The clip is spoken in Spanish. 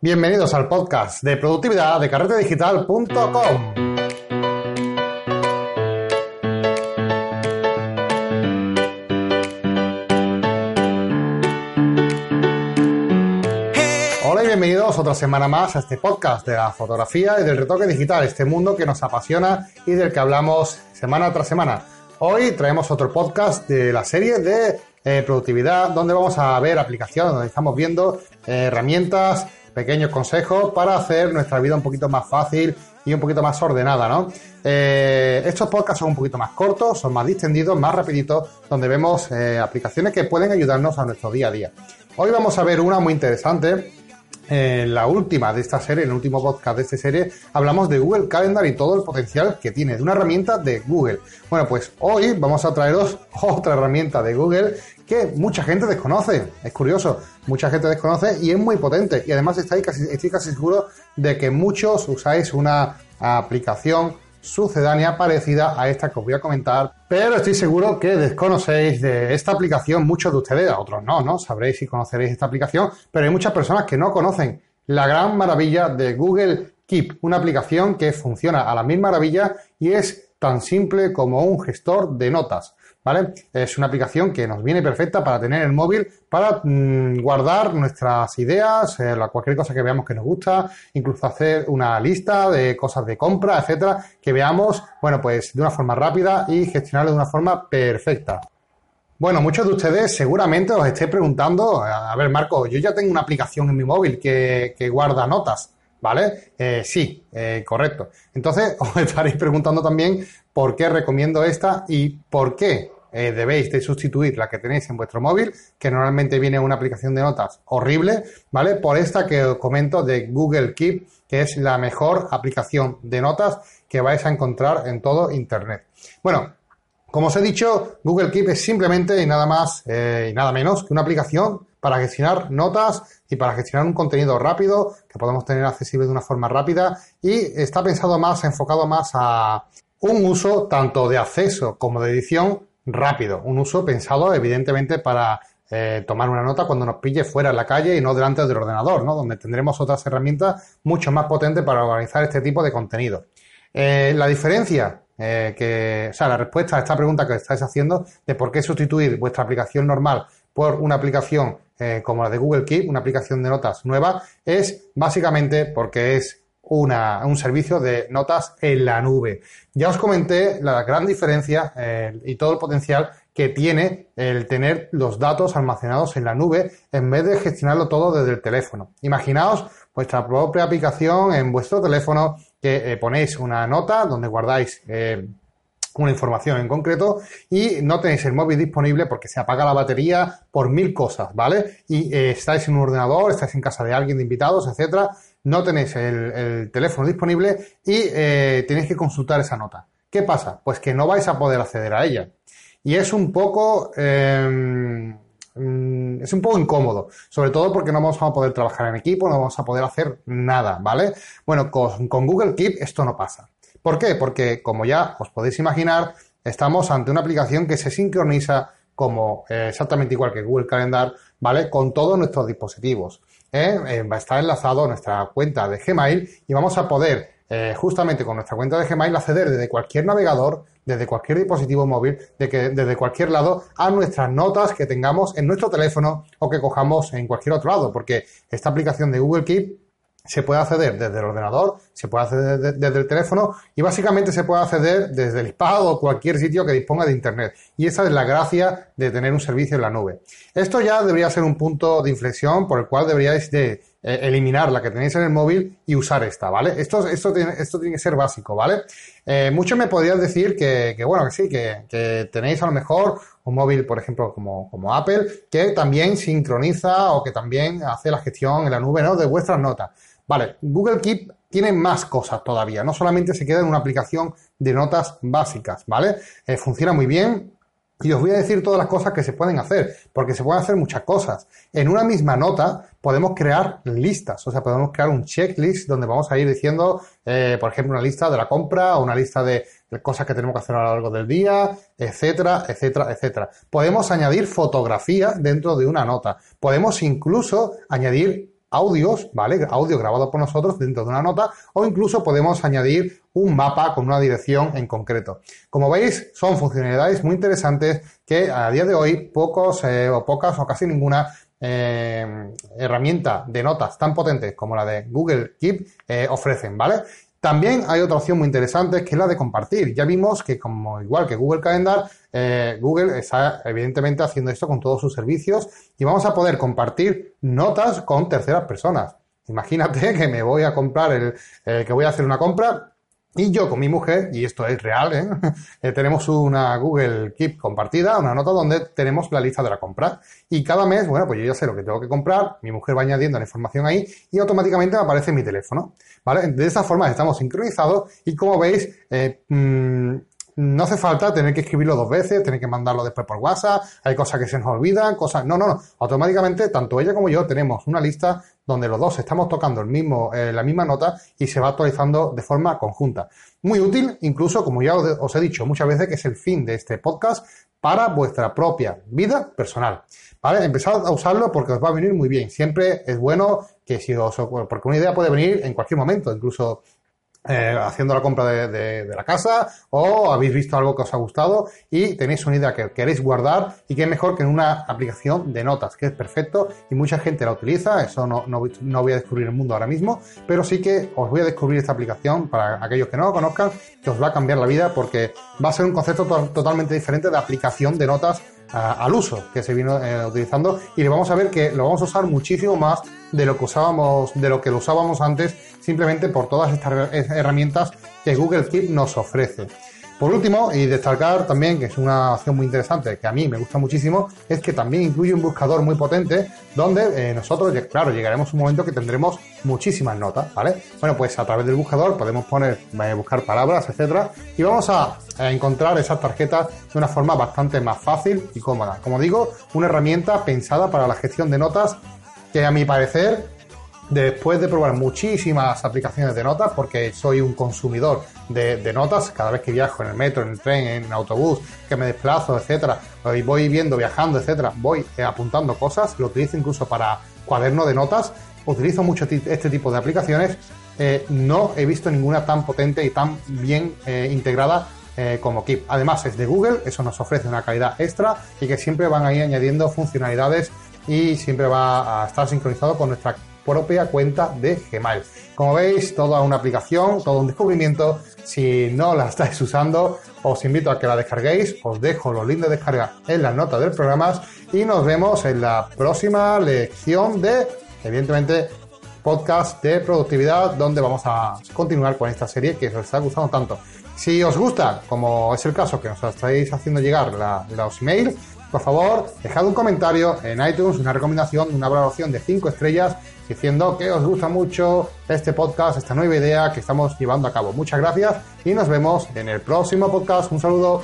Bienvenidos al podcast de productividad de carretedigital.com. Hola y bienvenidos otra semana más a este podcast de la fotografía y del retoque digital, este mundo que nos apasiona y del que hablamos semana tras semana. Hoy traemos otro podcast de la serie de eh, productividad, donde vamos a ver aplicaciones, donde estamos viendo eh, herramientas pequeños consejos para hacer nuestra vida un poquito más fácil y un poquito más ordenada, ¿no? Eh, estos podcasts son un poquito más cortos, son más distendidos, más rapiditos, donde vemos eh, aplicaciones que pueden ayudarnos a nuestro día a día. Hoy vamos a ver una muy interesante. En la última de esta serie, en el último podcast de esta serie, hablamos de Google Calendar y todo el potencial que tiene de una herramienta de Google. Bueno, pues hoy vamos a traeros otra herramienta de Google que mucha gente desconoce. Es curioso, mucha gente desconoce y es muy potente. Y además estoy casi, seguro de que muchos usáis una aplicación sucedánea parecida a esta que os voy a comentar, pero estoy seguro que desconocéis de esta aplicación muchos de ustedes, otros no, ¿no? Sabréis y conoceréis esta aplicación, pero hay muchas personas que no conocen la gran maravilla de Google Keep, una aplicación que funciona a la misma maravilla y es tan simple como un gestor de notas. ¿vale? Es una aplicación que nos viene perfecta para tener el móvil, para mm, guardar nuestras ideas, eh, cualquier cosa que veamos que nos gusta, incluso hacer una lista de cosas de compra, etcétera, que veamos, bueno, pues de una forma rápida y gestionarlo de una forma perfecta. Bueno, muchos de ustedes seguramente os estéis preguntando, a ver, Marco, yo ya tengo una aplicación en mi móvil que, guarda notas, ¿vale? Eh, sí, eh, correcto. Entonces os estaréis preguntando también por qué recomiendo esta y por qué eh, debéis de sustituir la que tenéis en vuestro móvil, que normalmente viene una aplicación de notas horrible, ¿vale? Por esta que os comento de Google Keep, que es la mejor aplicación de notas que vais a encontrar en todo Internet. Bueno, como os he dicho, Google Keep es simplemente y nada más y nada menos que una aplicación para gestionar notas y para gestionar un contenido rápido que podemos tener accesible de una forma rápida y está pensado más, enfocado más a un uso tanto de acceso como de edición rápido, un uso pensado evidentemente para eh, tomar una nota cuando nos pille fuera en la calle y no delante del ordenador, ¿no? Donde tendremos otras herramientas mucho más potentes para organizar este tipo de contenido. Eh, la diferencia eh, que, o sea, la respuesta a esta pregunta que estáis haciendo de por qué sustituir vuestra aplicación normal por una aplicación como la de Google Keep, una aplicación de notas nueva, es básicamente porque es una, un servicio de notas en la nube. Ya os comenté la gran diferencia eh, y todo el potencial que tiene el tener los datos almacenados en la nube en vez de gestionarlo todo desde el teléfono. Imaginaos vuestra propia aplicación en vuestro teléfono que eh, ponéis una nota donde guardáis eh, una información en concreto y no tenéis el móvil disponible porque se apaga la batería por mil cosas, ¿vale? Y estáis en un ordenador, estáis en casa de alguien de invitados, etcétera, no tenéis el, teléfono disponible y eh, tenéis que consultar esa nota. ¿Qué pasa? Pues que no vais a poder acceder a ella. Y es un poco... Em, mm, es un poco incómodo, sobre todo porque no vamos a poder trabajar en equipo, no vamos a poder hacer nada, ¿vale? Bueno, con, Google Keep esto no pasa. ¿Por qué? Porque, como ya os podéis imaginar, estamos ante una aplicación que se sincroniza como eh, exactamente igual que Google Calendar, ¿vale? Con todos nuestros dispositivos. ¿eh? Eh, va a estar enlazado a nuestra cuenta de Gmail y vamos a poder justamente con nuestra cuenta de Gmail acceder desde cualquier navegador, desde cualquier dispositivo móvil, de que, desde cualquier lado a nuestras notas que tengamos en nuestro teléfono o que cojamos en cualquier otro lado, porque esta aplicación de Google Keep se puede acceder desde el ordenador, se puede acceder desde, el teléfono y básicamente se puede acceder desde el iPad o cualquier sitio que disponga de Internet. Y esa es la gracia de tener un servicio en la nube. Esto ya debería ser un punto de inflexión por el cual deberíais de eh, eliminar la que tenéis en el móvil y usar esta, ¿vale? Esto, esto, tiene, esto tiene que ser básico, ¿vale? Eh, muchos me podrían decir que, bueno, que sí, que, que, tenéis a lo mejor un móvil, por ejemplo, como, como Apple, que también sincroniza o que también hace la gestión en la nube, ¿no? De vuestras notas. Vale, Google Keep tiene más cosas todavía, no solamente se queda en una aplicación de notas básicas, ¿vale? Eh, funciona muy bien, y os voy a decir todas las cosas que se pueden hacer, porque se pueden hacer muchas cosas. En una misma nota podemos crear listas, o sea, podemos crear un checklist donde vamos a ir diciendo, eh, por ejemplo, una lista de la compra o una lista de, de, cosas que tenemos que hacer a lo largo del día, etcétera, etcétera, etcétera. Podemos añadir fotografía dentro de una nota. Podemos incluso añadir audios, ¿vale? Audio grabado por nosotros dentro de una nota o incluso podemos añadir un mapa con una dirección en concreto. Como veis, son funcionalidades muy interesantes que a día de hoy pocos eh, o pocas o casi ninguna eh, herramienta de notas tan potentes como la de Google Keep eh, ofrecen, ¿vale? También hay otra opción muy interesante que es la de compartir. Ya vimos que como igual que Google Calendar, eh, Google está evidentemente haciendo esto con todos sus servicios y vamos a poder compartir notas con terceras personas. Imagínate que me voy a comprar el, que voy a hacer una compra y yo con mi mujer, y esto es real, ¿eh? Eh, tenemos una Google Keep compartida, una nota donde tenemos la lista de la compra. Y cada mes, bueno, pues yo ya sé lo que tengo que comprar, mi mujer va añadiendo la información ahí y automáticamente me aparece mi teléfono. ¿Vale? De esta forma estamos sincronizados y como veis, eh, mm, no hace falta tener que escribirlo dos veces, tener que mandarlo después por WhatsApp, hay cosas que se nos olvidan, cosas... No, no, no. Automáticamente, tanto ella como yo tenemos una lista donde los dos estamos tocando el mismo, eh, la misma nota y se va actualizando de forma conjunta. Muy útil, incluso, como ya os he dicho muchas veces, que es el fin de este podcast para vuestra propia vida personal. ¿Vale? Empezad a usarlo porque os va a venir muy bien. Siempre es bueno que si os... porque una idea puede venir en cualquier momento, incluso eh, haciendo la compra de, la casa o habéis visto algo que os ha gustado y tenéis una idea que queréis guardar y que es mejor que en una aplicación de notas, que es perfecto y mucha gente la utiliza, eso no, no, voy a descubrir el mundo ahora mismo, pero sí que os voy a descubrir esta aplicación para aquellos que no lo conozcan, que os va a cambiar la vida porque va a ser un concepto totalmente diferente de aplicación de notas al uso que se vino eh, utilizando y le vamos a ver que lo vamos a usar muchísimo más de lo que usábamos, de lo que lo usábamos antes, simplemente por todas estas herramientas que Google Keep nos ofrece. Por último, y destacar también, que es una opción muy interesante, que a mí me gusta muchísimo, es que también incluye un buscador muy potente donde eh, nosotros, claro, llegaremos a un momento que tendremos muchísimas notas, ¿vale? Bueno, pues a través del buscador podemos poner, eh, buscar palabras, etcétera, y vamos a, a encontrar esas tarjetas de una forma bastante más fácil y cómoda. Como digo, una herramienta pensada para la gestión de notas que a mi parecer después de probar muchísimas aplicaciones de notas, porque soy un consumidor de, notas, cada vez que viajo en el metro, en el tren, en el autobús, que me desplazo, etcétera, y voy viendo, viajando, etcétera, voy eh, apuntando cosas, lo utilizo incluso para cuaderno de notas, utilizo mucho este tipo de aplicaciones, eh, no he visto ninguna tan potente y tan bien eh, integrada como Keep. Además es de Google, eso nos ofrece una calidad extra y que siempre van ahí añadiendo funcionalidades y siempre va a estar sincronizado con nuestra propia cuenta de Gmail. Como veis, toda una aplicación, todo un descubrimiento. Si no la estáis usando, os invito a que la descarguéis. Os dejo los links de descarga en las notas del programa y nos vemos en la próxima lección de, evidentemente, podcast de productividad, donde vamos a continuar con esta serie que os está gustando tanto. Si os gusta, como es el caso que nos estáis haciendo llegar la, los emails, por favor, dejad un comentario en iTunes, una recomendación, una valoración de 5 estrellas, diciendo que os gusta mucho este podcast, esta nueva idea que estamos llevando a cabo. Muchas gracias y nos vemos en el próximo podcast. Un saludo.